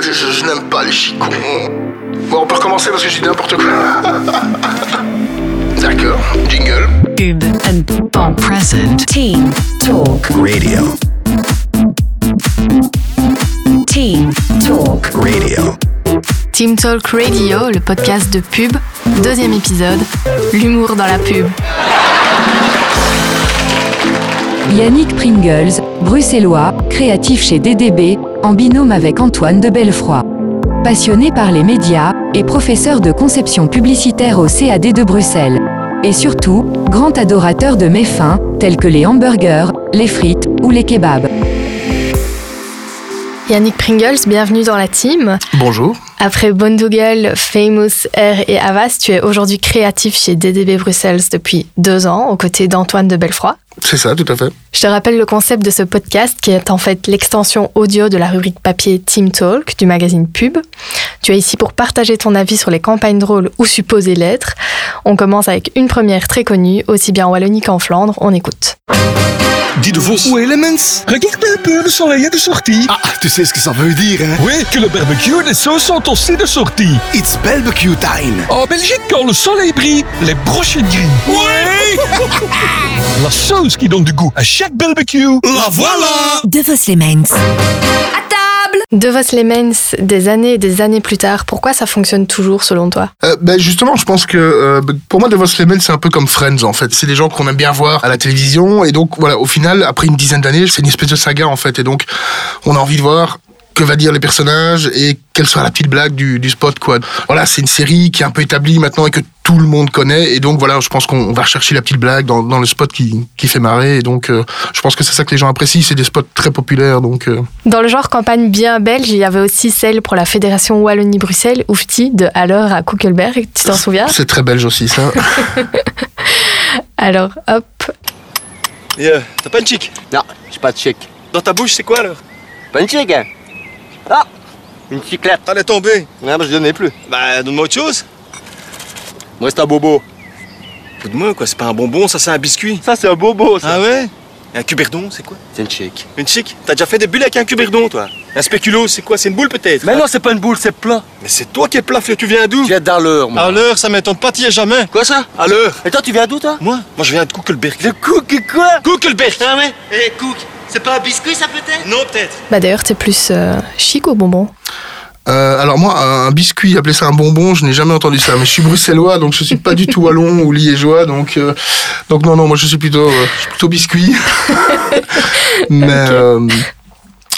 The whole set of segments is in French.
Je, je- je n'aime pas les chicons. Bon, on peut recommencer parce que je dis n'importe quoi. D'accord, jingle. Pub and present. Team Talk. Radio. Team Talk. Radio. Team Talk Radio, le podcast de pub, deuxième épisode, l'humour dans la pub. Yannick Pringles, bruxellois, créatif chez DDB, en binôme avec Antoine de Bellefroy. Passionné par les médias et professeur de conception publicitaire au CAD de Bruxelles. Et surtout, grand adorateur de méfins, tels que les hamburgers, les frites ou les kebabs. Yannick Pringles, bienvenue dans la team. Bonjour. Après Bondugal, Famous, Air et Avas, tu es aujourd'hui créatif chez DDB Bruxelles depuis deux ans, aux côtés d'Antoine de Bellefroy. C'est ça, tout à fait. Je te rappelle le concept de ce podcast qui est en fait l'extension audio de la rubrique papier Team Talk du magazine Pub. Tu es ici pour partager ton avis sur les campagnes drôles ou supposées l'être. On commence avec une première très connue, aussi bien en Wallonie qu'en Flandre. On écoute. Dis de Vos. Où est Elements Regarde un peu, le soleil est de sortie. Ah, tu sais ce que ça veut dire, hein? Oui, que le barbecue et les sauces sont aussi de sortie. It's barbecue time En Belgique, quand le soleil brille, les brochettes grillent. Oui La sauce qui donne du goût à chaque barbecue. La voilà De Vos Lemens. De Vos Lemens, des années et des années plus tard, pourquoi ça fonctionne toujours selon toi? Euh, ben justement, je pense que euh, pour moi, Devos Lemon, c'est un peu comme Friends en fait. C'est des gens qu'on aime bien voir à la télévision et donc voilà, au final, après une dizaine d'années, c'est une espèce de saga en fait et donc on a envie de voir que va dire les personnages et quelle sera la petite blague du, du spot quoi. Voilà, c'est une série qui est un peu établie maintenant et que tout le monde connaît et donc voilà, je pense qu'on va rechercher la petite blague dans, dans le spot qui, qui fait marrer et donc euh, je pense que c'est ça que les gens apprécient. C'est des spots très populaires donc. euh, Dans le genre campagne bien belge, il y avait aussi celle pour la Fédération Wallonie-Bruxelles, Oufti, de alors à Kuckelberg, tu t'en souviens? C'est très belge aussi ça. Alors, hop, Et euh, t'as pas une chic? Non, j'ai pas de chèque. Dans ta bouche, c'est quoi alors? Pas une chèque, hein Ah Une cyclette. Elle est tombée. Non, mais je donnais plus. Bah, donne-moi autre chose. Moi, c'est un bobo. De moi, quoi. C'est pas un bonbon, ça, c'est un biscuit. Ça, c'est un bobo, ça. Ah ouais? Et un cuberdon, c'est quoi? C'est une chèque. Une chic? T'as déjà fait des bulles avec un cuberdon, toi? Un spéculo, c'est quoi? C'est une boule peut-être? Mais non, c'est pas une boule, c'est plat. Mais c'est toi qui es plat, tu viens d'où? Tu viens dans l'heure, moi. À l'heure, ça m'étonne pas, t'y es jamais. Quoi, ça? À l'heure Et toi, tu viens d'où, toi? Moi? Moi, je viens de Kuckelberg. De cook quoi? Kuckelberg Ah ouais Eh, cook, c'est pas un biscuit, ça, peut-être? Non, peut-être. bah d'ailleurs, t'es plus euh, chic ou bonbon Euh, alors moi, un biscuit, appeler ça un bonbon, je n'ai jamais entendu ça. Mais je suis bruxellois, donc je suis pas du tout wallon ou liégeois, donc euh, donc non non, moi je suis plutôt euh, je suis plutôt biscuit. mais euh,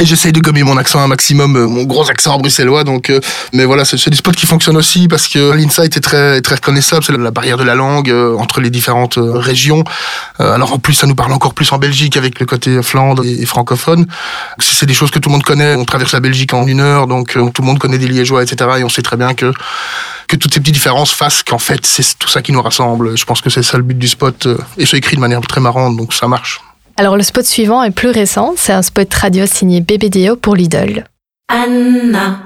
et j'essaye de gommer mon accent un maximum, euh, mon gros accent bruxellois. Donc, euh, mais voilà, c'est des spots qui fonctionnent aussi parce que l'insight est très très reconnaissable. C'est la barrière de la langue euh, entre les différentes euh, régions. Euh, alors en plus, ça nous parle encore plus en Belgique avec le côté Flandre et, francophone. C'est des choses que tout le monde connaît. On traverse la Belgique en une heure, donc euh, tout le monde connaît des Liégeois, etc. Et on sait très bien que que toutes ces petites différences fassent qu'en fait c'est tout ça qui nous rassemble. Je pense que c'est ça le but du spot et c'est écrit de manière très marrante, donc ça marche. Alors le spot suivant est plus récent, c'est un spot radio signé BBDO pour Lidl. Anna,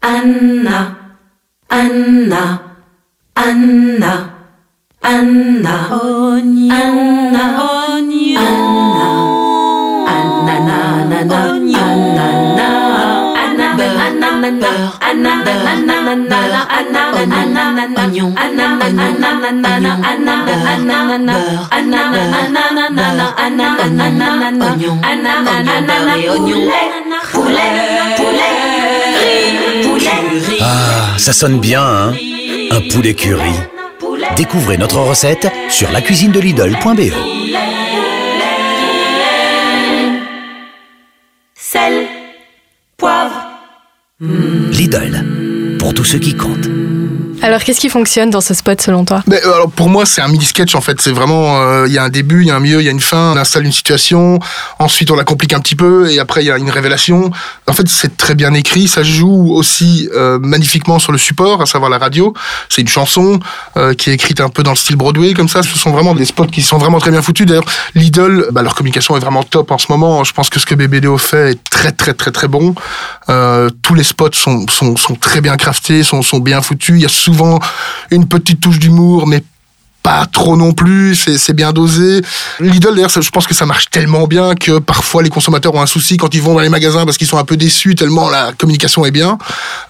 Anna, Anna, Anna, Anna, oignon, Anna, oignon, Anna, Anna, Anna, Anna, Ah, ça sonne bien, hein Un poulet curry. Découvrez notre recette sur lacuisinedelidl.be. Lidl, pour tous ceux qui comptent. Alors qu'est-ce qui fonctionne dans ce spot selon toi? Mais, euh, alors pour moi, c'est un mini sketch en fait. C'est vraiment, euh, il y a un début, il y a un milieu, il y a une fin. On installe une situation, ensuite on la complique un petit peu, et après il y a une révélation. En fait, c'est très bien écrit. Ça joue aussi euh, magnifiquement sur le support, à savoir la radio. C'est une chanson euh, qui est écrite un peu dans le style Broadway, comme ça. Ce sont vraiment des spots qui sont vraiment très bien foutus. D'ailleurs, Lidl, bah, leur communication est vraiment top en ce moment. Je pense que ce que BBDO fait est très très très très bon. Euh, tous les spots sont, sont, sont très bien craftés, sont, sont bien foutus. Souvent une petite touche d'humour, mais pas trop non plus, c'est bien dosé. Lidl d'ailleurs, je pense que ça marche tellement bien que parfois les consommateurs ont un souci quand ils vont dans les magasins parce qu'ils sont un peu déçus tellement la communication est bien.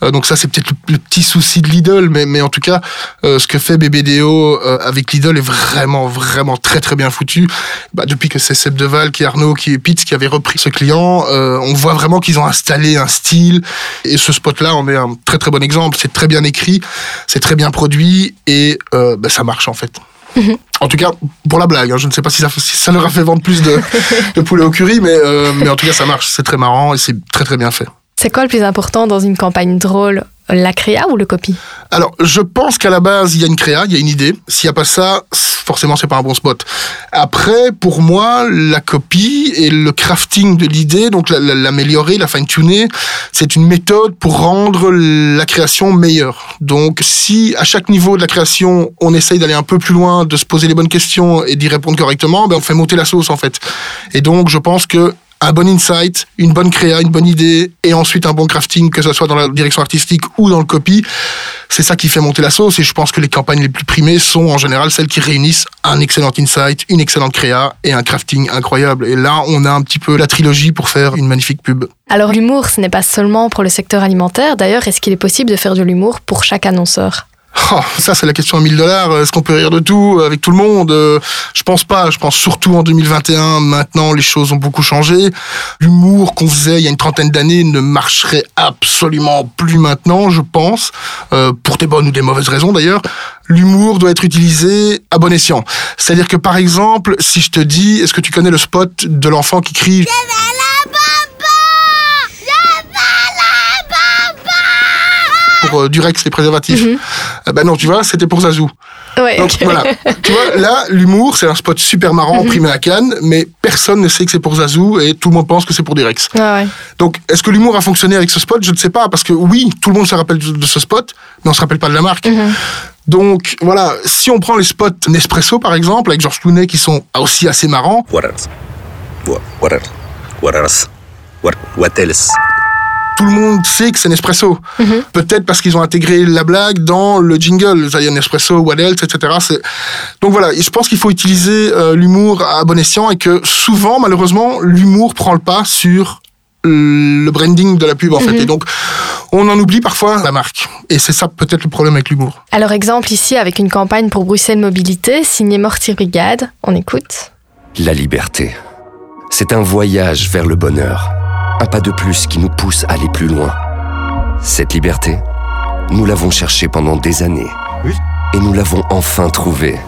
Euh, donc ça c'est peut-être le, le petit souci de Lidl, mais, mais en tout cas euh, ce que fait BBDO euh, avec Lidl est vraiment vraiment très très bien foutu. Bah, depuis que c'est Seb Deval, qui est Arnaud, qui est Pitts qui avait repris ce client, euh, on voit vraiment qu'ils ont installé un style et ce spot-là en est un très très bon exemple. C'est très bien écrit, c'est très bien produit et euh, bah, ça marche en fait. En tout cas, pour la blague, hein, je ne sais pas si ça, leur a fait vendre plus de, poulet au curry, euh, mais en tout cas, ça marche. C'est très marrant et c'est très très bien fait. C'est quoi le plus important dans une campagne drôle La créa ou le copy Alors, je pense qu'à la base, il y a une créa, il y a une idée. S'il n'y a pas ça, forcément, c'est pas un bon spot. Après, pour moi, la copie et le crafting de l'idée, donc la- la- l'améliorer, la fine-tuner, c'est une méthode pour rendre la création meilleure. Donc, si à chaque niveau de la création, on essaye d'aller un peu plus loin, de se poser les bonnes questions et d'y répondre correctement, ben, on fait monter la sauce, en fait. Et donc, je pense que un bon insight, une bonne créa, une bonne idée, et ensuite un bon crafting, que ce soit dans la direction artistique ou dans le copy, c'est ça qui fait monter la sauce. Et je pense que les campagnes les plus primées sont en général celles qui réunissent un excellent insight, une excellente créa et un crafting incroyable. Et là, on a un petit peu la trilogie pour faire une magnifique pub. Alors l'humour, ce n'est pas seulement pour le secteur alimentaire. D'ailleurs, est-ce qu'il est possible de faire de l'humour pour chaque annonceur? Oh, ça, c'est la question à 1000 dollars. Est-ce qu'on peut rire de tout euh, avec tout le monde Euh, Je pense pas. Je pense surtout en 2021. Maintenant, les choses ont beaucoup changé. L'humour qu'on faisait il y a une trentaine d'années ne marcherait absolument plus maintenant, je pense, euh, pour des bonnes ou des mauvaises raisons d'ailleurs. L'humour doit être utilisé à bon escient. C'est-à-dire que, par exemple, si je te dis, est-ce que tu connais le spot de l'enfant qui crie euh, Durex les préservatifs Eh Ben non, tu vois, c'était pour Zazou. Ouais, Donc voilà, tu vois, là, l'humour, c'est un spot super marrant, primé à Cannes, mais personne ne sait que c'est pour Zazou et tout le monde pense que c'est pour Durex. Ouais. Donc, est-ce que l'humour a fonctionné avec ce spot? Je ne sais pas, parce que oui, tout le monde se rappelle de de ce spot, mais on se rappelle pas de la marque. Donc voilà, si on prend les spots Nespresso par exemple, avec Georges Clooney qui sont aussi assez marrants, What else? What, what else? What else? What, what else? Tout le monde sait que c'est Nespresso. Peut-être parce qu'ils ont intégré la blague dans le jingle, c'est-à-dire Nespresso, what else, etc. Donc voilà, je pense qu'il faut utiliser euh, l'humour à bon escient et que souvent, malheureusement, l'humour prend le pas sur le branding de la pub en fait. Et donc, on en oublie parfois la marque. Et c'est ça peut-être le problème avec l'humour. Alors exemple ici avec une campagne pour Bruxelles Mobilité signée Mortier Brigade. On écoute. La liberté. C'est un voyage vers le bonheur. Un pas de plus qui nous pousse à aller plus loin. Cette liberté, nous l'avons cherchée pendant des années. Et nous l'avons enfin trouvée.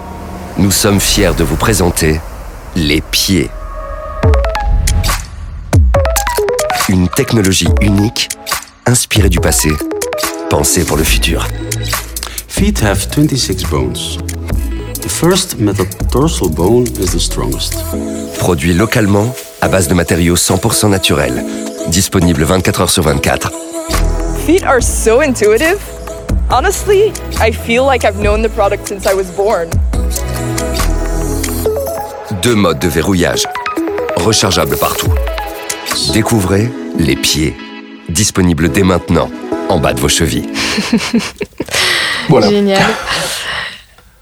Nous sommes fiers de vous présenter les pieds. Une technologie unique, inspirée du passé, pensée pour le futur. Feet have 26 bones. The first metatarsal bone is the strongest. Produit localement à base de matériaux 100% naturels. Disponible 24 heures sur 24. Feet are so intuitive. Honestly, I feel like I've known the product since I was born. Deux modes de verrouillage. Rechargeable partout. Découvrez les pieds. Disponible dès maintenant, en bas de vos chevilles. Voilà. Génial.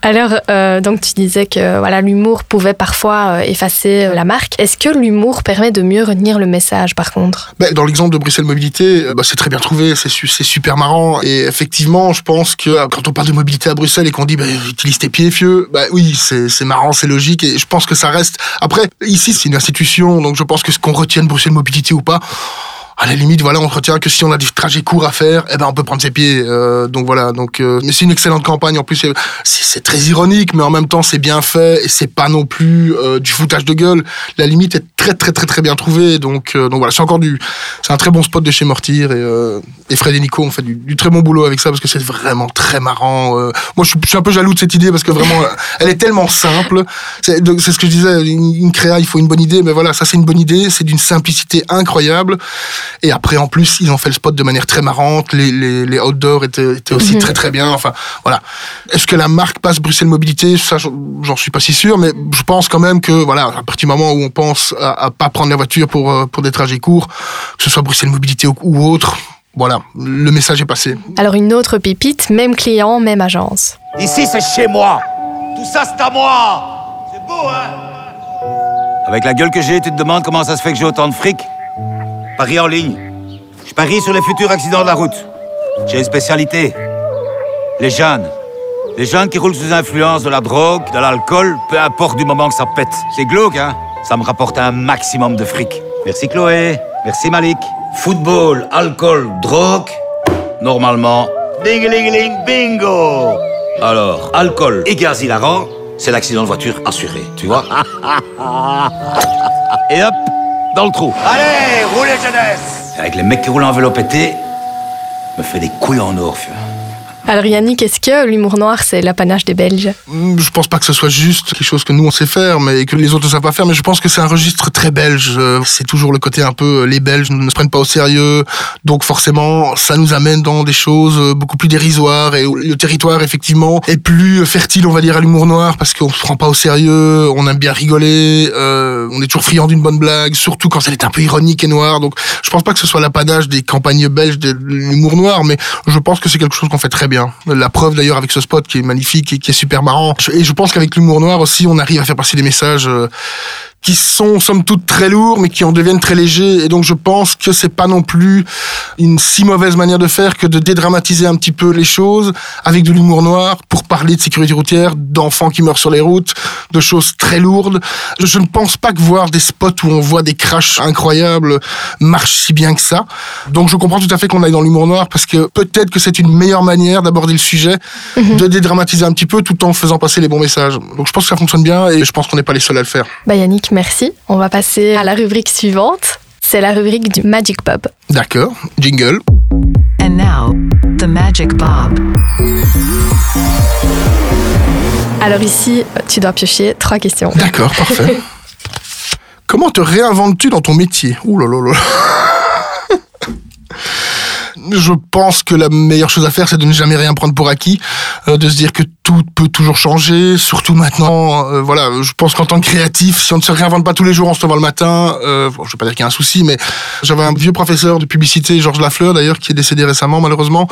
Alors, euh, donc tu disais que voilà l'humour pouvait parfois euh, effacer euh, la marque. Est-ce que l'humour permet de mieux retenir le message par contre? Ben, dans l'exemple de Bruxelles Mobilité, euh, bah, c'est très bien trouvé, c'est c'est super marrant. Et effectivement, je pense que euh, quand on parle de mobilité à Bruxelles et qu'on dit bah, utilise tes pieds, fieux, bah oui, c'est c'est marrant, c'est logique. Et je pense que ça reste. Après, ici, c'est une institution, donc je pense que ce qu'on retienne Bruxelles Mobilité ou pas. À la limite, voilà, on retient que si on a des trajets courts à faire, eh ben on peut prendre ses pieds. Euh, donc voilà, donc euh, mais c'est une excellente campagne. En plus, c'est- très ironique, mais en même temps, c'est bien fait et c'est pas non plus euh, du foutage de gueule. La limite est très très très très bien trouvée. Donc euh, donc voilà, c'est encore du, c'est un très bon spot de chez Mortir et, euh, et Fred et Nico ont fait du, du très bon boulot avec ça parce que c'est vraiment très marrant. Euh, moi, je suis, je suis un peu jaloux de cette idée parce que vraiment, elle est tellement simple. C'est ce que je disais, une, une créa, il faut une bonne idée, mais voilà, ça c'est une bonne idée, c'est d'une simplicité incroyable. Et après, en plus, ils ont fait le spot de manière très marrante. Les, les, les outdoors étaient, étaient aussi Mhm. très très bien. Enfin, voilà. Est-ce que la marque passe Bruxelles Mobilité? Ça, j'en suis pas si sûr, mais je pense quand même que, voilà, à partir du moment où on pense à, à pas prendre la voiture pour, euh, pour des trajets courts, que ce soit Bruxelles Mobilité ou, ou autre, voilà, le message est passé. Alors une autre pépite, même client, même agence. Ici, c'est chez moi. Tout ça, c'est à moi C'est beau, hein? Avec la gueule que j'ai, tu te demandes comment ça se fait que j'ai autant de fric? Paris en ligne. Je parie sur les futurs accidents de la route. J'ai une spécialité. Les jeunes. Les jeunes qui roulent sous influence de la drogue, de l'alcool, peu importe du moment que ça pète. C'est glauque, hein Ça me rapporte un maximum de fric. Merci Chloé. Merci Malik. Football, alcool, drogue. Normalement, ding bingo Alors, alcool et gaz hilarant, c'est l'accident de voiture assuré, tu vois? Et hop, dans le trou. Allez, roulez jeunesse Avec les mecs qui roulent en vélo pété, me fait des couilles en or, fieu. Alors Yannick, est-ce que l'humour noir, c'est l'apanage des Belges Mm, Je pense pas que ce soit juste quelque chose que nous on sait faire, mais que les autres ne savent pas faire. Mais je pense que c'est un registre très belge. Euh, C'est toujours le côté un peu euh, les Belges ne se prennent pas au sérieux, donc forcément ça nous amène dans des choses euh, beaucoup plus dérisoires et le territoire effectivement est plus fertile, on va dire, à l'humour noir parce qu'on se prend pas au sérieux, on aime bien rigoler, on est toujours friand d'une bonne blague, surtout quand elle est un peu ironique et noire. Donc je pense pas que ce soit l'apanage des campagnes belges de l'humour noir, mais je pense que c'est quelque chose qu'on fait très bien. La preuve d'ailleurs avec ce spot qui est magnifique et qui est super marrant. Et je pense qu'avec l'humour noir aussi, on arrive à faire passer des messages euh, qui sont somme toute très lourds, mais qui en deviennent très légers. Et donc je pense que c'est pas non plus une si mauvaise manière de faire que de dédramatiser un petit peu les choses avec de l'humour noir pour parler de sécurité routière, d'enfants qui meurent sur les routes, de choses très lourdes. Je, je ne pense pas que voir des spots où on voit des crashs incroyables marche si bien que ça. Donc je comprends tout à fait qu'on aille dans l'humour noir parce que peut-être que c'est une meilleure manière d'aborder le sujet, de dédramatiser un petit peu tout en faisant passer les bons messages. Donc je pense que ça fonctionne bien et je pense qu'on n'est pas les seuls à le faire. Bah Yannick, merci. On va passer à la rubrique suivante. C'est la rubrique du Magic Bob. D'accord, jingle. And now, the Magic Bob. Alors ici, tu dois piocher trois questions. D'accord, parfait. Comment te réinventes-tu dans ton métier? Ouh là là là. Je pense que la meilleure chose à faire, c'est de ne jamais rien prendre pour acquis, euh, de se dire que tout peut toujours changer, surtout maintenant. euh, voilà, je pense qu'en tant que créatif, si on ne se réinvente pas tous les jours en se levant le matin, euh, bon, je vais pas dire qu'il y a un souci, mais j'avais un vieux professeur de publicité, Georges Lafleur d'ailleurs, qui est décédé récemment malheureusement,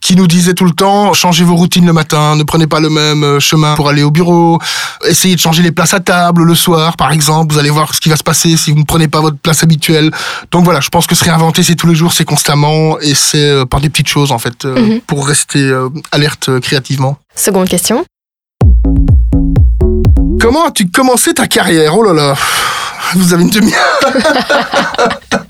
qui nous disait tout le temps changez vos routines le matin, ne prenez pas le même euh, chemin pour aller au bureau, essayez de changer les places à table le soir, par exemple, vous allez voir ce qui va se passer si vous ne prenez pas votre place habituelle. Donc voilà, je pense que se réinventer, c'est tous les jours, c'est constamment, euh, par des petites choses en fait, euh, Mhm. pour rester euh, alerte créativement. Seconde question. Comment as-tu commencé ta carrière? Oh là là, vous avez une demi-heure.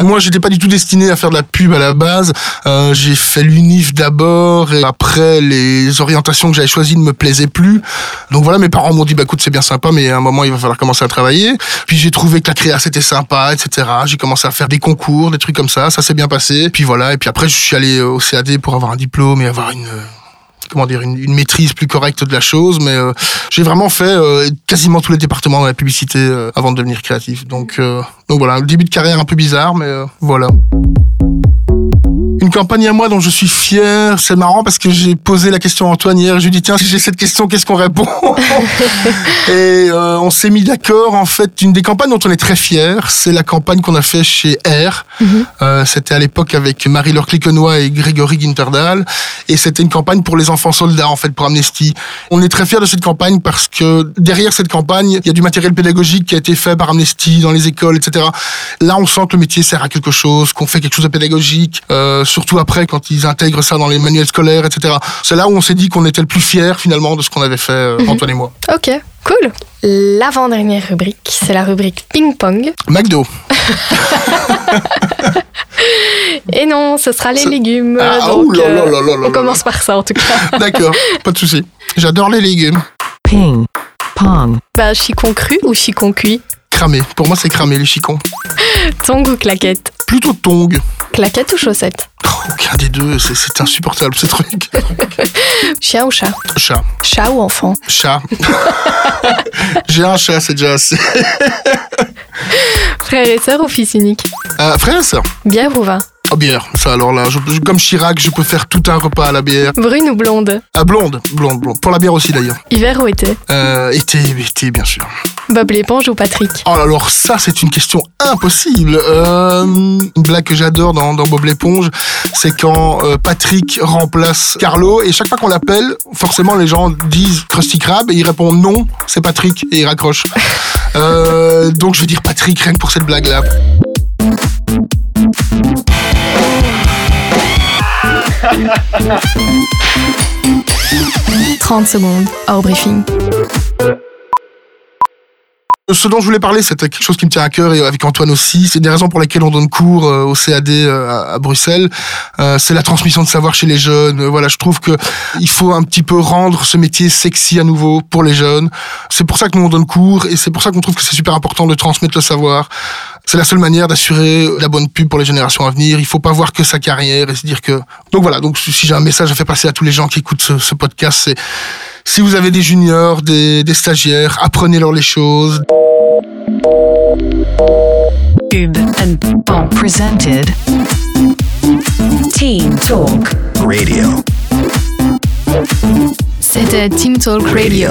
Moi, j'étais pas du tout destiné à faire de la pub à la base. Euh, j'ai fait l'UNIF d'abord et après les orientations que j'avais choisies ne me plaisaient plus. Donc voilà, mes parents m'ont dit bah écoute c'est bien sympa, mais à un moment il va falloir commencer à travailler. Puis j'ai trouvé que la créa c'était sympa, etc. J'ai commencé à faire des concours, des trucs comme ça. Ça s'est bien passé. Puis voilà, et puis après je suis allé au CAD pour avoir un diplôme et avoir une comment dire une, maîtrise plus correcte de la chose mais euh, j'ai vraiment fait euh, quasiment tous les départements de la publicité euh, avant de devenir créatif. Donc donc voilà un début de carrière un peu bizarre mais voilà une campagne à moi dont je suis fier. C'est marrant parce que j'ai posé la question à Antoine hier. Je lui ai dit, tiens, si j'ai cette question, qu'est-ce qu'on répond Et euh, on s'est mis d'accord. En fait, une des campagnes dont on est très fier, c'est la campagne qu'on a fait chez R. Euh, c'était à l'époque avec Marie-Laure Cliquenois et Grégory Ginterdahl. Et c'était une campagne pour les enfants soldats, en fait, pour Amnesty. On est très fiers de cette campagne parce que derrière cette campagne, il y a du matériel pédagogique qui a été fait par Amnesty dans les écoles, etc. Là, on sent que le métier sert à quelque chose, qu'on fait quelque chose de pédagogique, euh, surtout après quand ils intègrent ça dans les manuels scolaires, etc. C'est là où on s'est dit qu'on était le plus fiers finalement de ce qu'on avait fait, euh, Mhm. Antoine et moi. Ok, cool. L'avant-dernière rubrique, c'est la rubrique ping-pong. McDo. Et non, ce sera les légumes. Ah, donc, là là euh, là là là on commence par ça en tout cas. D'accord, pas de souci. J'adore les légumes. Ping. Pong. Bah, chicon cru ou chicon cuit? Cramé. Pour moi, c'est cramé les chicons. Tong ou claquette? Plutôt tong. Claquette ou chaussette Aucun des deux, c'est- insupportable ce truc. Chien ou chat? Chat. Chat ou enfant? Chat. J'ai un chat, c'est déjà assez. Frère et sœur ou fils unique? Euh, frère et sœur. Bière ou vin? Oh, bière. Ça, alors là, je- je- comme Chirac, je peux faire tout un repas à la bière. Brune ou blonde Ah, blonde, blonde, blonde. Pour la bière aussi, d'ailleurs. Hiver ou été Euh, été, été, bien sûr. Bob l'éponge ou Patrick Oh, alors ça, c'est une question impossible. Euh, une blague que j'adore dans, dans Bob l'éponge, c'est quand euh, Patrick remplace Carlo et chaque fois qu'on l'appelle, forcément les gens disent Krusty Krab et il répond non, c'est Patrick et il raccroche. Euh, donc je vais dire Patrick rien que pour cette blague-là. « 30 secondes, hors briefing. Ce dont je voulais parler, c'était quelque chose qui me tient à cœur et avec Antoine aussi. C'est des raisons pour lesquelles on donne cours euh, au CAD euh, à, Bruxelles. Euh, c'est la transmission de savoir chez les jeunes. Voilà, je trouve que il faut un petit peu rendre ce métier sexy à nouveau pour les jeunes. C'est pour ça que nous on donne cours et c'est pour ça qu'on trouve que c'est super important de transmettre le savoir. C'est la seule manière d'assurer la bonne pub pour les générations à venir. Il faut pas voir que sa carrière et se dire que. Donc voilà. Donc si j'ai un message à faire passer à tous les gens qui écoutent ce, podcast, c'est si vous avez des juniors, des, stagiaires, apprenez-leur les choses. Cube and Bon presented. Team Talk. Radio. C'était Team Talk Radio.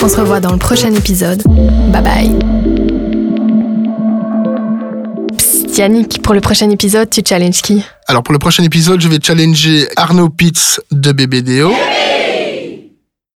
On se revoit dans le prochain épisode. Bye bye. Yannick, pour le prochain épisode, tu challenges qui? Alors pour le prochain épisode, je vais challenger Arnaud Pitts de BBDO.